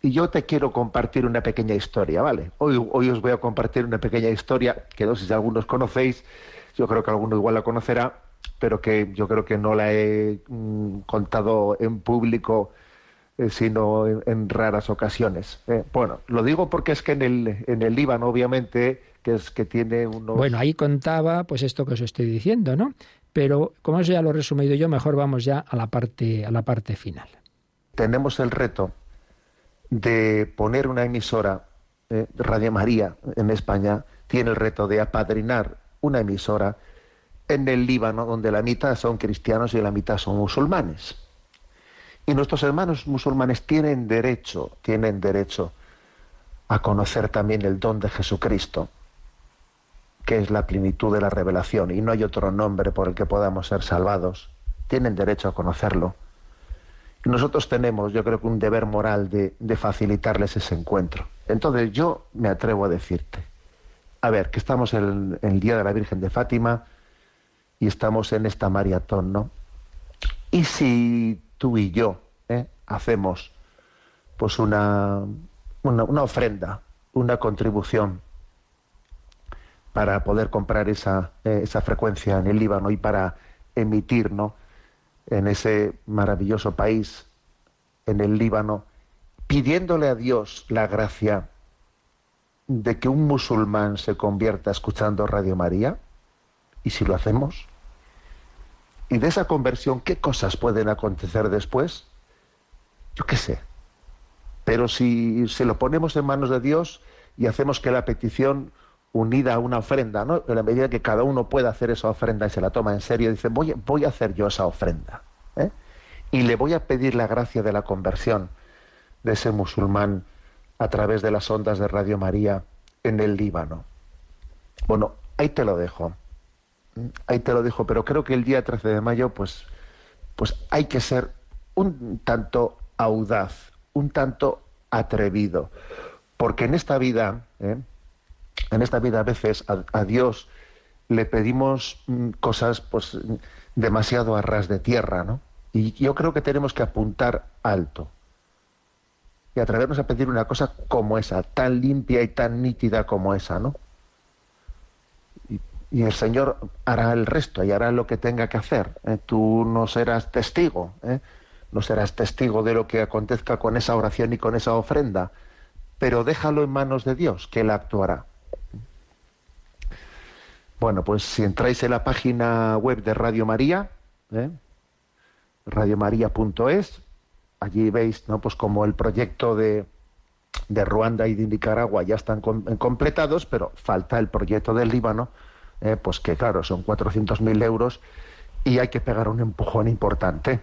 Y yo te quiero compartir una pequeña historia, ¿vale? Hoy, hoy os voy a compartir una pequeña historia que no sé si algunos conocéis, yo creo que alguno igual la conocerá, pero que yo creo que no la he mm, contado en público, eh, sino en, raras ocasiones. ¿eh? Bueno, lo digo porque es que en el, en el Líbano, obviamente, que es que tiene unos...
Bueno, ahí contaba pues esto que os estoy diciendo, ¿no? Pero como eso ya lo he resumido yo, mejor vamos ya a la parte, a la parte final.
Tenemos el reto de poner una emisora, eh, Radio María en España, tiene el reto de apadrinar una emisora en el Líbano, donde la mitad son cristianos y la mitad son musulmanes. Y nuestros hermanos musulmanes tienen derecho, tienen derecho a conocer también el don de Jesucristo, que es la plenitud de la revelación, y no hay otro nombre por el que podamos ser salvados. Tienen derecho a conocerlo. Nosotros tenemos, yo creo que un deber moral de, facilitarles ese encuentro. Entonces yo me atrevo a decirte, a ver, que estamos en, el Día de la Virgen de Fátima y estamos en esta maratón, ¿no? Y si tú y yo ¿eh? hacemos pues una, una, ofrenda, una contribución para poder comprar esa, eh, esa frecuencia en el Líbano y para emitir, ¿no? en ese maravilloso país, en el Líbano, pidiéndole a Dios la gracia de que un musulmán se convierta escuchando Radio María, y si lo hacemos, y de esa conversión, ¿qué cosas pueden acontecer después? Yo qué sé. Pero si se lo ponemos en manos de Dios y hacemos que la petición unida a una ofrenda, ¿no? En la medida que cada uno pueda hacer esa ofrenda y se la toma en serio, dice, voy, voy a hacer yo esa ofrenda. ¿eh? Y le voy a pedir la gracia de la conversión de ese musulmán a través de las ondas de Radio María en el Líbano. Bueno, ahí te lo dejo. Ahí te lo dejo, pero creo que el día 13 de mayo, pues, pues hay que ser un tanto audaz, un tanto atrevido, porque en esta vida, ¿eh? en esta vida a veces a, Dios le pedimos mm, cosas pues demasiado a ras de tierra, ¿no? Y yo creo que tenemos que apuntar alto y atrevernos a pedir una cosa como esa, tan limpia y tan nítida como esa, ¿no? Y, el Señor hará el resto y hará lo que tenga que hacer. ¿eh? Tú no serás testigo, ¿eh? no serás testigo de lo que acontezca con esa oración y con esa ofrenda, pero déjalo en manos de Dios, que Él actuará. Bueno, pues si entráis en la página web de Radio María, ¿eh? radiomaria.es, allí veis, ¿no? Pues como el proyecto de, de Ruanda y de Nicaragua ya están completados, pero falta el proyecto del Líbano, eh, pues que claro, son 400.000 euros y hay que pegar un empujón importante.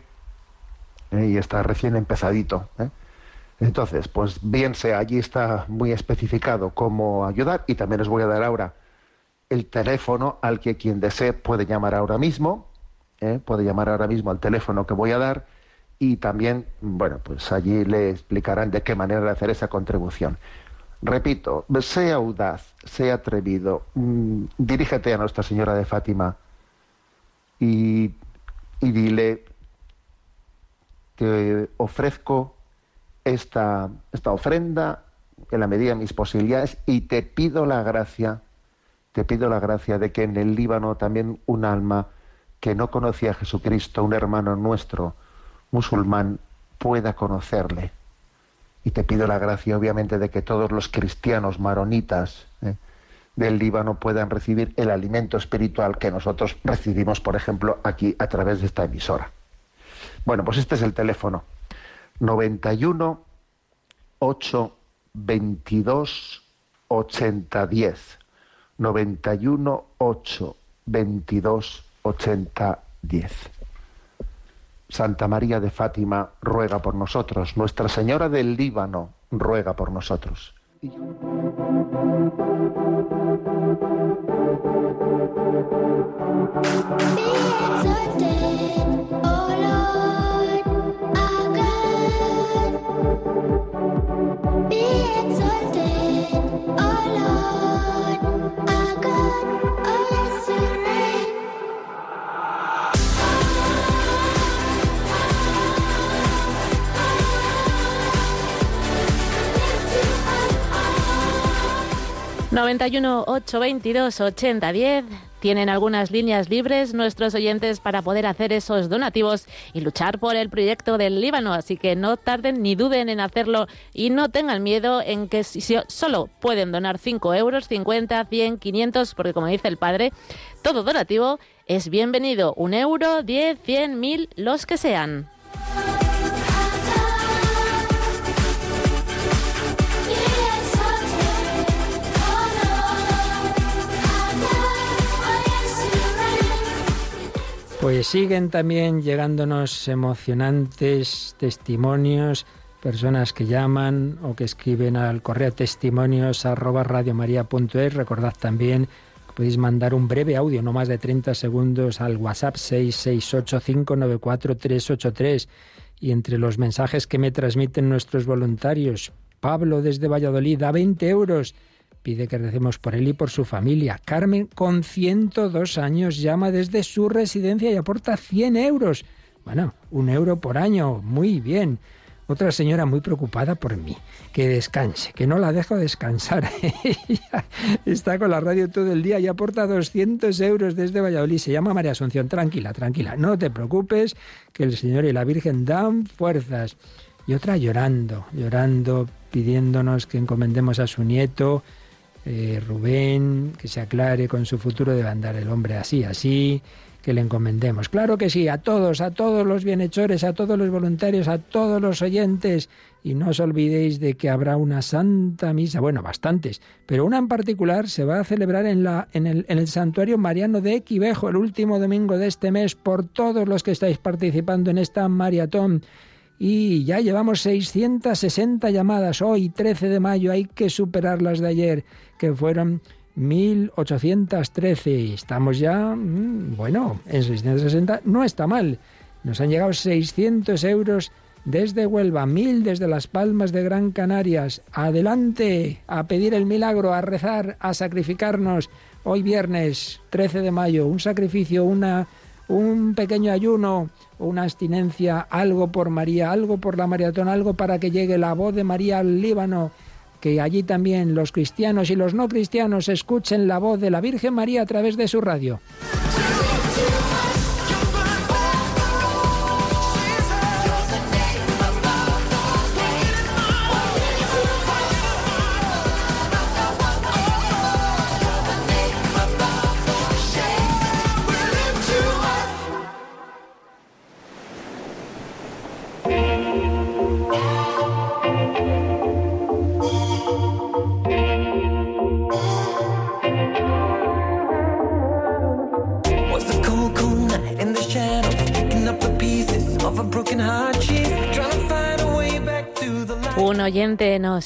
Eh, y está recién empezadito. ¿eh? Entonces, pues bien sea, allí está muy especificado cómo ayudar y también os voy a dar ahora el teléfono al que quien desee puede llamar ahora mismo, puede llamar ahora mismo al teléfono que voy a dar y también, bueno, pues allí le explicarán de qué manera hacer esa contribución. Repito, sea audaz, sea atrevido, mm, dirígete a Nuestra Señora de Fátima y, y dile, te ofrezco esta, esta ofrenda en la medida de mis posibilidades y te pido la gracia, te pido la gracia de que en el Líbano también un alma que no conocía a Jesucristo, un hermano nuestro, musulmán, pueda conocerle y te pido la gracia, obviamente, de que todos los cristianos maronitas ¿eh? del Líbano puedan recibir el alimento espiritual que nosotros recibimos, por ejemplo, aquí a través de esta emisora. Bueno, pues este es el teléfono. 91 8 22 80 10. 91 8 22 80 10. Santa María de Fátima ruega por nosotros. Nuestra Señora del Líbano ruega por nosotros.
91 822 8010 tienen algunas líneas libres nuestros oyentes para poder hacer esos donativos y luchar por el proyecto del Líbano. Así que no tarden ni duden en hacerlo y no tengan miedo en que si solo pueden donar 5 euros, 50, 100, 500, porque como dice el padre, todo donativo es bienvenido. Un euro, 10, 100, mil, los que sean.
Pues siguen también llegándonos emocionantes testimonios, personas que llaman o que escriben al correo testimonios arroba radiomaria.es. Recordad también que podéis mandar un breve audio, no más de 30 segundos, al WhatsApp 668594383. Y entre los mensajes que me transmiten nuestros voluntarios, Pablo desde Valladolid da 20 euros Pide que recemos por él y por su familia. Carmen, con 102 años, llama desde su residencia y aporta 100 euros. Bueno, un euro por año, muy bien. Otra señora muy preocupada por mí, que descanse, que no la dejo descansar. está con la radio todo el día y aporta 200 euros desde Valladolid. Se llama María Asunción. Tranquila, tranquila, no te preocupes, que el Señor y la Virgen dan fuerzas. Y otra llorando, llorando, pidiéndonos que encomendemos a su nieto, eh, Rubén, que se aclare con su futuro, debe andar el hombre así, así, que le encomendemos. Claro que sí, a todos, a todos los bienhechores, a todos los voluntarios, a todos los oyentes. Y no os olvidéis de que habrá una santa misa, bueno, bastantes, pero una en particular se va a celebrar en, la, en, el, en el santuario mariano de Equivejo el último domingo de este mes por todos los que estáis participando en esta maratón y ya llevamos 660 llamadas. Hoy, 13 de mayo, hay que superar las de ayer, que fueron 1813. Estamos ya, mm, bueno, en 660 no está mal. Nos han llegado 600 euros desde Huelva, 1000 desde Las Palmas de Gran Canarias. Adelante a pedir el milagro, a rezar, a sacrificarnos. Hoy viernes 13 de mayo, un sacrificio, una, un pequeño ayuno, una abstinencia, algo por María, algo por la maratón, algo para que llegue la voz de María al Líbano, que allí también los cristianos y los no cristianos escuchen la voz de la Virgen María a través de su radio.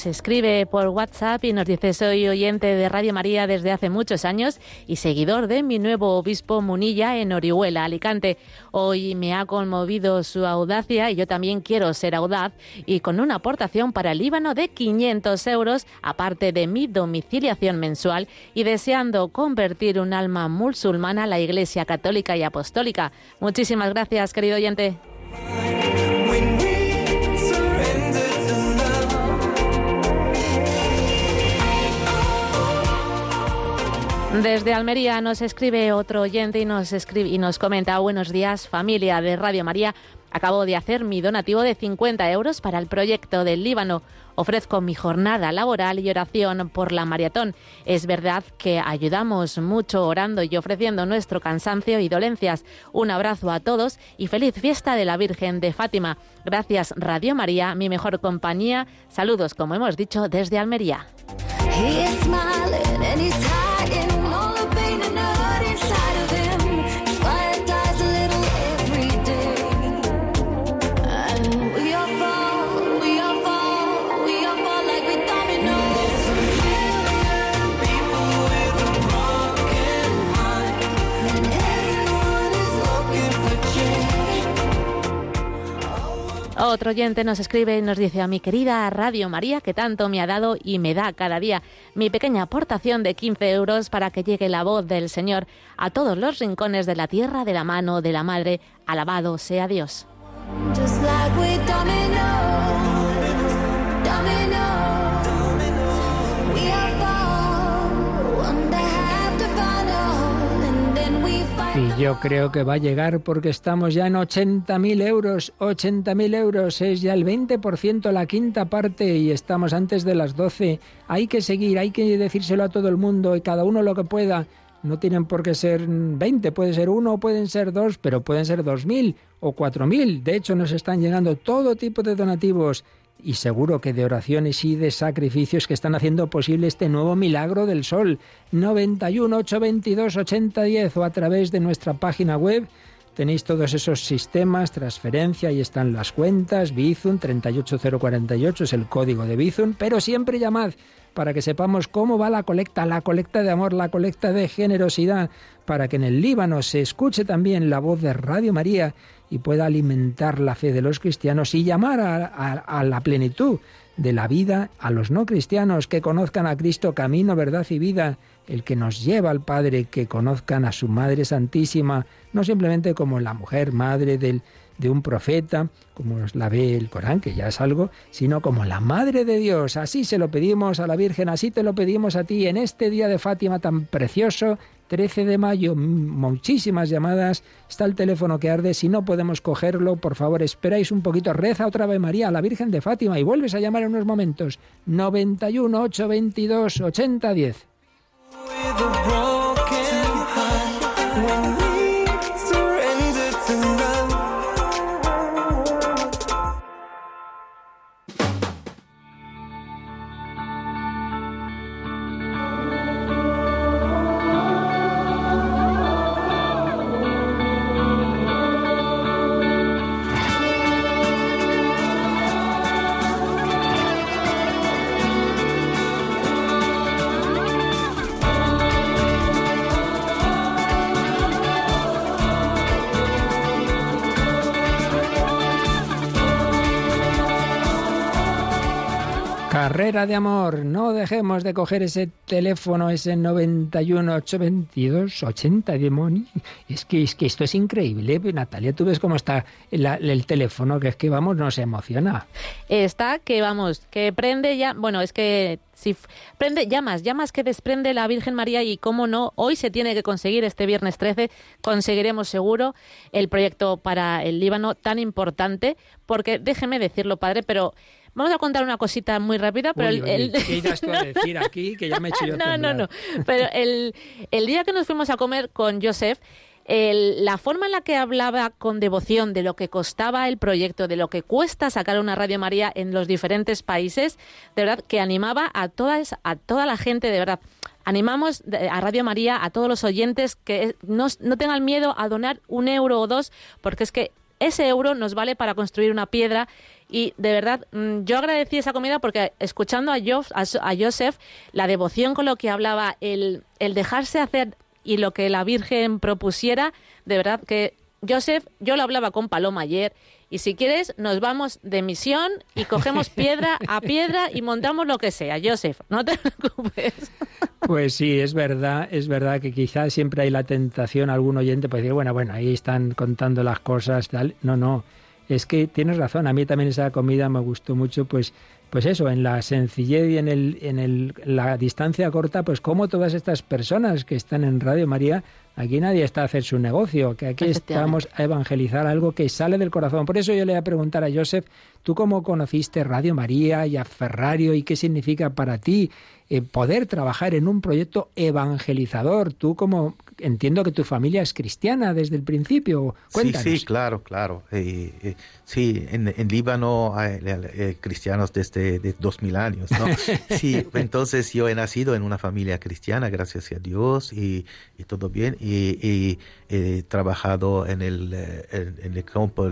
Escribe por WhatsApp y nos dice soy oyente de Radio María desde hace muchos años y seguidor de mi nuevo obispo Munilla en Orihuela, Alicante. Hoy me ha conmovido su audacia y yo también quiero ser audaz y con una aportación para el Líbano de 500 euros, aparte de mi domiciliación mensual y deseando convertir un alma musulmana a la Iglesia Católica y Apostólica. Muchísimas gracias, querido oyente. Desde Almería nos escribe otro oyente y nos escribe y nos comenta buenos días familia de Radio María. Acabo de hacer mi donativo de 50 euros para el proyecto del Líbano. Ofrezco mi jornada laboral y oración por la maratón. Es verdad que ayudamos mucho orando y ofreciendo nuestro cansancio y dolencias. Un abrazo a todos y feliz fiesta de la Virgen de Fátima. Gracias Radio María, mi mejor compañía. Saludos, como hemos dicho, desde Almería. Otro oyente nos escribe y nos dice a mi querida Radio María que tanto me ha dado y me da cada día mi pequeña aportación de 15 euros para que llegue la voz del Señor a todos los rincones de la tierra de la mano de la Madre. Alabado sea Dios.
Y yo creo que va a llegar porque estamos ya en 80.000 euros. 80.000 euros es ya el 20%, la quinta parte, y estamos antes de las 12. Hay que seguir, hay que decírselo a todo el mundo y cada uno lo que pueda. No tienen por qué ser 20, puede ser uno pueden ser dos, pero pueden ser 2.000 o 4.000. De hecho, nos están llegando todo tipo de donativos y seguro que de oraciones y de sacrificios que están haciendo posible este nuevo milagro del sol. 91 822 8010 o a través de nuestra página web tenéis todos esos sistemas, transferencia, ahí están las cuentas, Bizum 38048 es el código de Bizum, pero siempre llamad para que sepamos cómo va la colecta, la colecta de amor, la colecta de generosidad, para que en el Líbano se escuche también la voz de Radio María y pueda alimentar la fe de los cristianos y llamar a, la plenitud de la vida a los no cristianos que conozcan a Cristo camino, verdad y vida, el que nos lleva al Padre, que conozcan a su Madre Santísima, no simplemente como la mujer madre del, de un profeta, como la ve el Corán, que ya es algo, sino como la Madre de Dios. Así se lo pedimos a la Virgen, así te lo pedimos a ti en este día de Fátima tan precioso 13 de mayo, muchísimas llamadas, está el teléfono que arde, si no podemos cogerlo, por favor, esperáis un poquito, reza otra vez María, la Virgen de Fátima, y vuelves a llamar en unos momentos, 91 822 8010. De amor, no dejemos de coger ese teléfono, ese 91 822 80 demonios. Es que, es que esto es increíble, Natalia, tú ves cómo está el, teléfono, que es que vamos, nos emociona.
Está que vamos, que prende ya, bueno, es que si prende llamas, llamas que desprende la Virgen María y cómo no, hoy se tiene que conseguir este viernes 13, conseguiremos seguro el proyecto para el Líbano tan importante, porque déjeme decirlo, padre, pero Vamos a contar una cosita muy rápida, pero el,
¿qué a decir aquí que ya me he hecho yo
No, no, no. Pero el, el día que nos fuimos a comer con Joseph, el, la forma en la que hablaba con devoción de lo que costaba el proyecto, de lo que cuesta sacar una Radio María en los diferentes países, de verdad que animaba a toda, a toda la gente, de verdad. Animamos a Radio María, a todos los oyentes, que no, no tengan miedo a donar un euro o dos, porque es que ese euro nos vale para construir una piedra. Y de verdad, mm, yo agradecí esa comida porque escuchando a, a, Joseph, la devoción con lo que hablaba, el, el dejarse hacer y lo que la Virgen propusiera, de verdad que Joseph, yo lo hablaba con Paloma ayer, y si quieres nos vamos de misión y cogemos piedra a piedra y montamos lo que sea. Joseph, no te preocupes.
Pues sí, es verdad, es verdad que quizás siempre hay la tentación, algún oyente puede decir, bueno, bueno, ahí están contando las cosas, tal. No, no, es que tienes razón, a mí también esa comida me gustó mucho, pues pues eso, en la sencillez y en, el, en el, la distancia corta, pues como todas estas personas que están en Radio María, aquí nadie está a hacer su negocio, que aquí estamos a evangelizar algo que sale del corazón. Por eso yo le voy a preguntar a Joseph, ¿tú cómo conociste Radio María y a Ferrario y qué significa para ti eh, poder trabajar en un proyecto evangelizador? Tú como entiendo que tu familia es cristiana desde el principio. Cuéntanos.
Sí, sí, claro, claro. Eh, eh, sí, en, Líbano hay cristianos desde de dos mil años, ¿no? sí, entonces yo he nacido en una familia cristiana, gracias a Dios, y, todo bien, y, he trabajado en el, en, el campo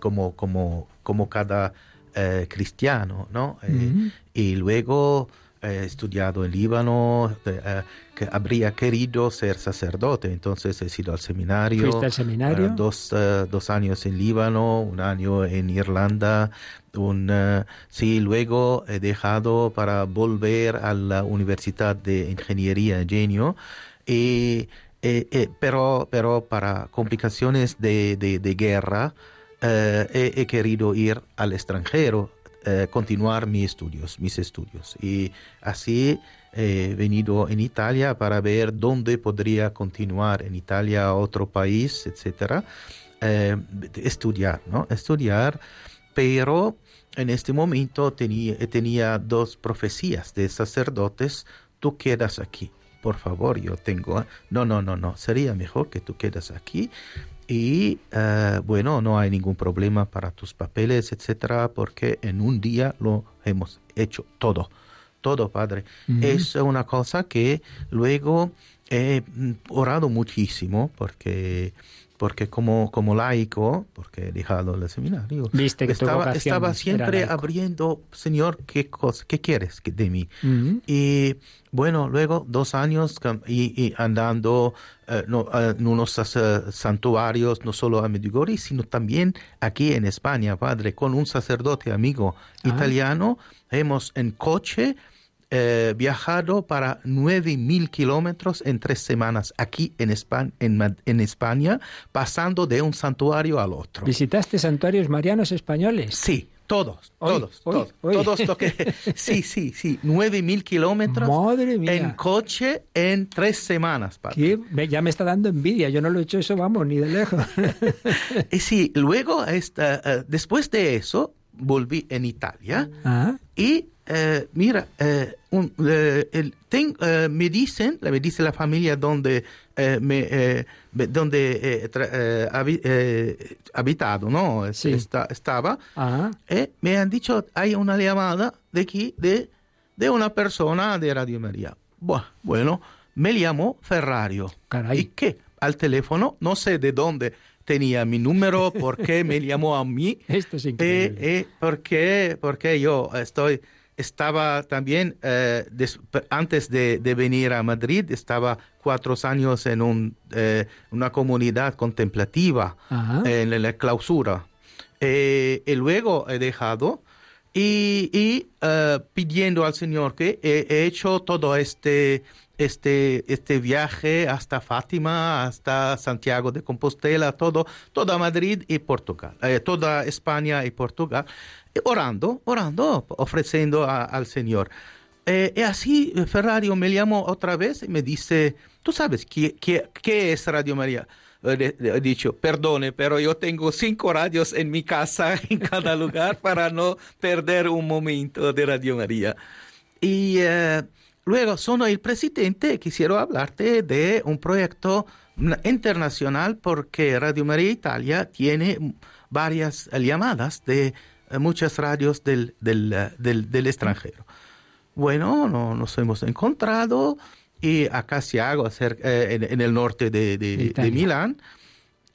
como, como, como cada cristiano, ¿no? Y luego he estudiado en Líbano, eh, que habría querido ser sacerdote, entonces he ido al seminario.
¿Fuiste al seminario?
Eh, dos, eh, dos, años en Líbano, un año en Irlanda, un, sí, luego he dejado para volver a la Universidad de Ingeniería Genio, y, pero, pero para complicaciones de, de, guerra, he, querido ir al extranjero eh, continuar mis estudios, mis estudios. Y así he venido en Italia para ver dónde podría continuar en Italia, otro país, etcétera. Eh, estudiar, ¿no? Estudiar, pero en este momento tenía, tenía dos profecías de sacerdotes, tú quedas aquí, por favor, yo tengo, no, no, no, no, sería mejor que tú quedas aquí y eh, bueno, no hay ningún problema para tus papeles, etcétera, porque en un día lo hemos hecho todo. Todo, Padre. Es una cosa que luego he orado muchísimo porque porque como, como laico, porque he dejado el seminario,
Viste que
estaba, estaba siempre abriendo, Señor, ¿qué, cosa, qué quieres de mí? Y bueno, luego dos años y, andando eh, en unos santuarios, no solo a Medjugorje, sino también aquí en España, Padre, con un sacerdote amigo ah. italiano, hemos en coche, eh, viajado para 9.000 kilómetros en tres semanas aquí en España, en, España, pasando de un santuario al otro.
¿Visitaste santuarios marianos españoles?
Sí, todos, todos, todos, todos lo que... Sí, sí, sí, 9.000 kilómetros en coche en tres semanas.
Ya me está dando envidia, yo no lo he hecho eso, vamos, ni de lejos.
y sí, luego, esta, eh, después de eso, volví en Italia ah. y eh, mira, eh, eh, me dicen, me dice la familia donde me, donde he habitado, ¿no? estaba, me han dicho, hay una llamada de aquí de, de una persona de Radio María. Bueno, me llamo Ferrario. ¿Y qué? Al teléfono, no sé de dónde tenía mi número, por qué me llamó a mí.
Esto es increíble.
porque, porque yo estoy estaba también, eh, antes de, venir a Madrid, estaba cuatro años en un, eh, una comunidad contemplativa, en la clausura. Eh, y luego he dejado y, pidiendo al Señor que he, hecho todo este, este, este viaje hasta Fátima, hasta Santiago de Compostela, todo, toda Madrid y Portugal, toda España y Portugal orando, orando, ofreciendo al Señor. Eh, y así Ferrario me llamó otra vez y me dice, ¿tú sabes qué, qué, es Radio María? He dicho, perdone, pero yo tengo cinco radios en mi casa, en cada lugar, para no perder un momento de Radio María. Y eh, luego, soy el presidente, quisiera hablarte de un proyecto internacional porque Radio María Italia tiene varias llamadas de eh, muchas radios del, del, eh, del, del extranjero. Bueno, no, nos hemos encontrado y acá se hago eh, en, en, el norte de, de, de, Milán.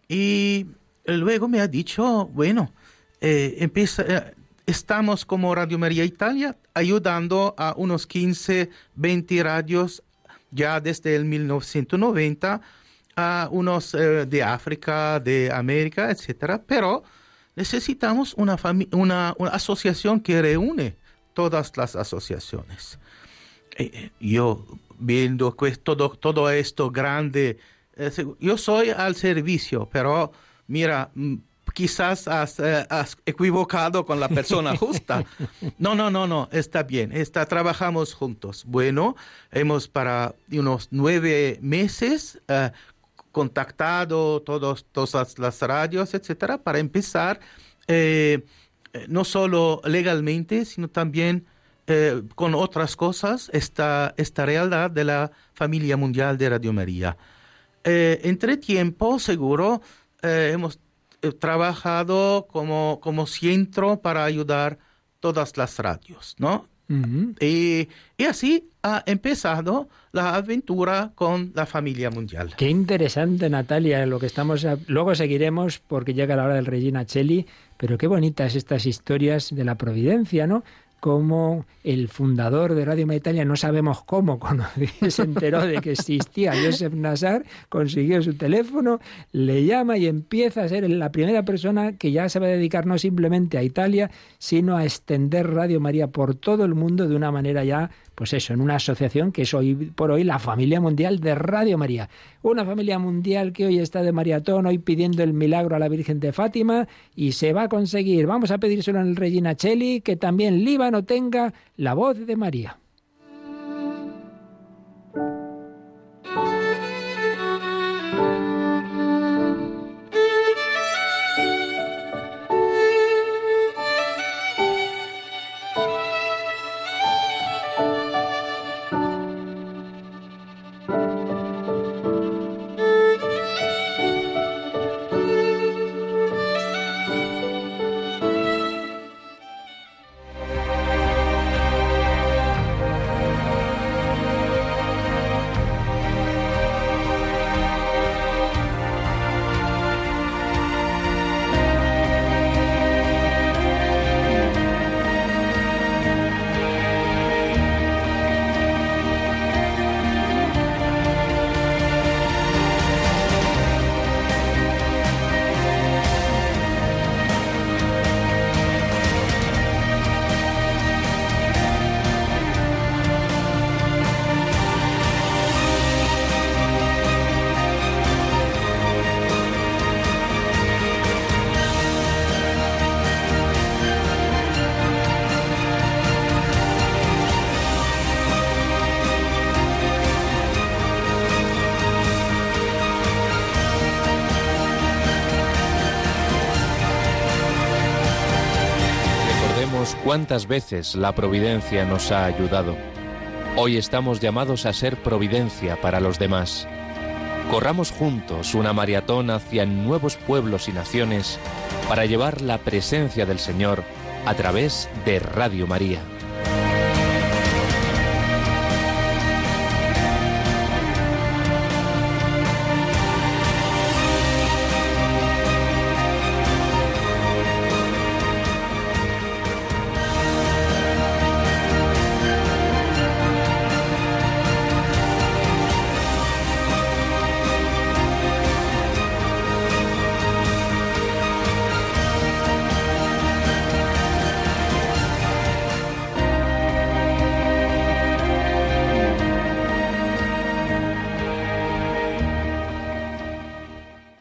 Y luego me ha dicho, bueno, eh, empieza, eh, estamos como Radio María Italia ayudando a unos 15, 20 radios ya desde el 1990 a unos eh, de África, de América, etcétera, pero necesitamos una, una, una, asociación que reúne todas las asociaciones. yo viendo todo, todo esto grande, yo soy al servicio, pero mira, quizás eh, has, equivocado con la persona justa. No, no, no, no, está bien, está, trabajamos juntos. Bueno, hemos para unos nueve meses eh, contactado todos, todas las radios, etcétera, para empezar eh, no solo legalmente, sino también con otras cosas, esta, esta realidad de la familia mundial de Radio María. entre tiempo, seguro, hemos trabajado como, como centro para ayudar todas las radios, ¿no? y, y, así ha empezado la aventura con la familia mundial.
Qué interesante, Natalia, lo que estamos. Luego seguiremos porque llega la hora del Regina Cheli, pero qué bonitas estas historias de la providencia, ¿no? Como el fundador de Radio Italia, no sabemos cómo, cuando se enteró de que existía Joseph Nassar, consiguió su teléfono, le llama y empieza a ser la primera persona que ya se va a dedicar no simplemente a Italia, sino a extender Radio María por todo el mundo de una manera ya pues eso, en una asociación que es hoy por hoy la familia mundial de Radio María. Una familia mundial que hoy está de maratón, hoy pidiendo el milagro a la Virgen de Fátima y se va a conseguir. Vamos a pedírselo el Regina Cheli, que también Líbano tenga la voz de María.
Cuántas veces la providencia nos ha ayudado. Hoy estamos llamados a ser providencia para los demás. Corramos juntos una maratón hacia nuevos pueblos y naciones para llevar la presencia del Señor a través de Radio María.